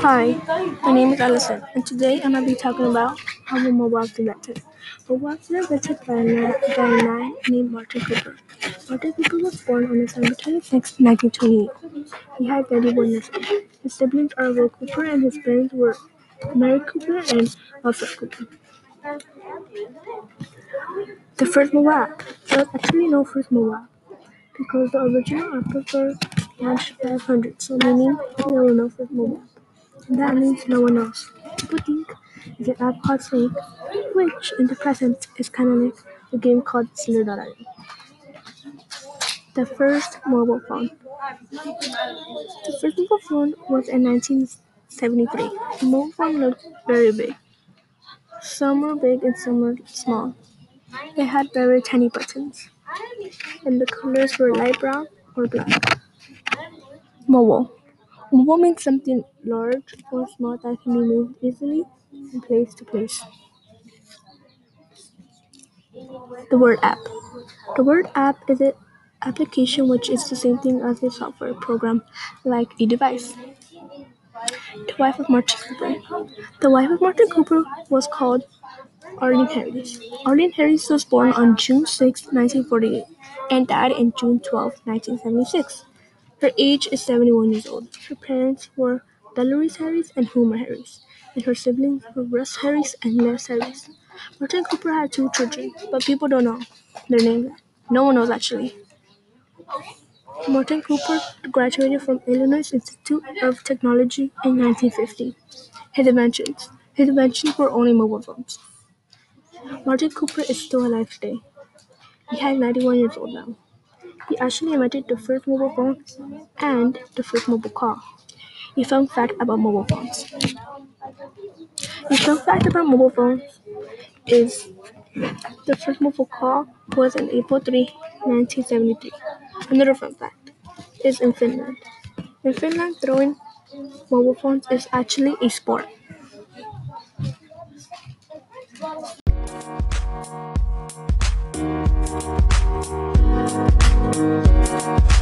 Hi, my name is Allison, and today I'm going to be talking about how the mobile invented. Mobile was invented by a man, named Martin Cooper. Martin Cooper was born on December 26, 1928. He had 31 years old. His siblings are Will Cooper, and his parents were Mary Cooper and Alfred Cooper. The first mobile app. There was actually no first mobile because the original app were launched 500, so meaning there were no first mobile that means no one else. People think an app called which in the present is kind of like a game called Slither.io. The first mobile phone. The first mobile phone was in 1973. The mobile phone looked very big. Some were big and some were small. They had very tiny buttons, and the colors were light brown or black. Mobile. Means something large or small that can be moved easily from place to place. The word app. The word app is an application which is the same thing as a software program like a device. The wife of Martin Cooper. The wife of Martin Cooper was called Arlene Harris. Arlene Harris was born on June 6, 1948, and died on June 12, 1976. Her age is 71 years old. Her parents were Dolores Harris and Homer Harris, and her siblings were Russ Harris and Les Harris. Martin Cooper had two children, but people don't know their names. No one knows actually. Martin Cooper graduated from Illinois Institute of Technology in 1950. His inventions. His inventions were only mobile phones. Martin Cooper is still alive today. He is 91 years old now. He actually invented the first mobile phone and the first mobile call. A fun fact about mobile phones. A fun fact about mobile phones is the first mobile call was on April 3, 1973. Another fun fact is in Finland. In Finland, throwing mobile phones is actually a sport. Música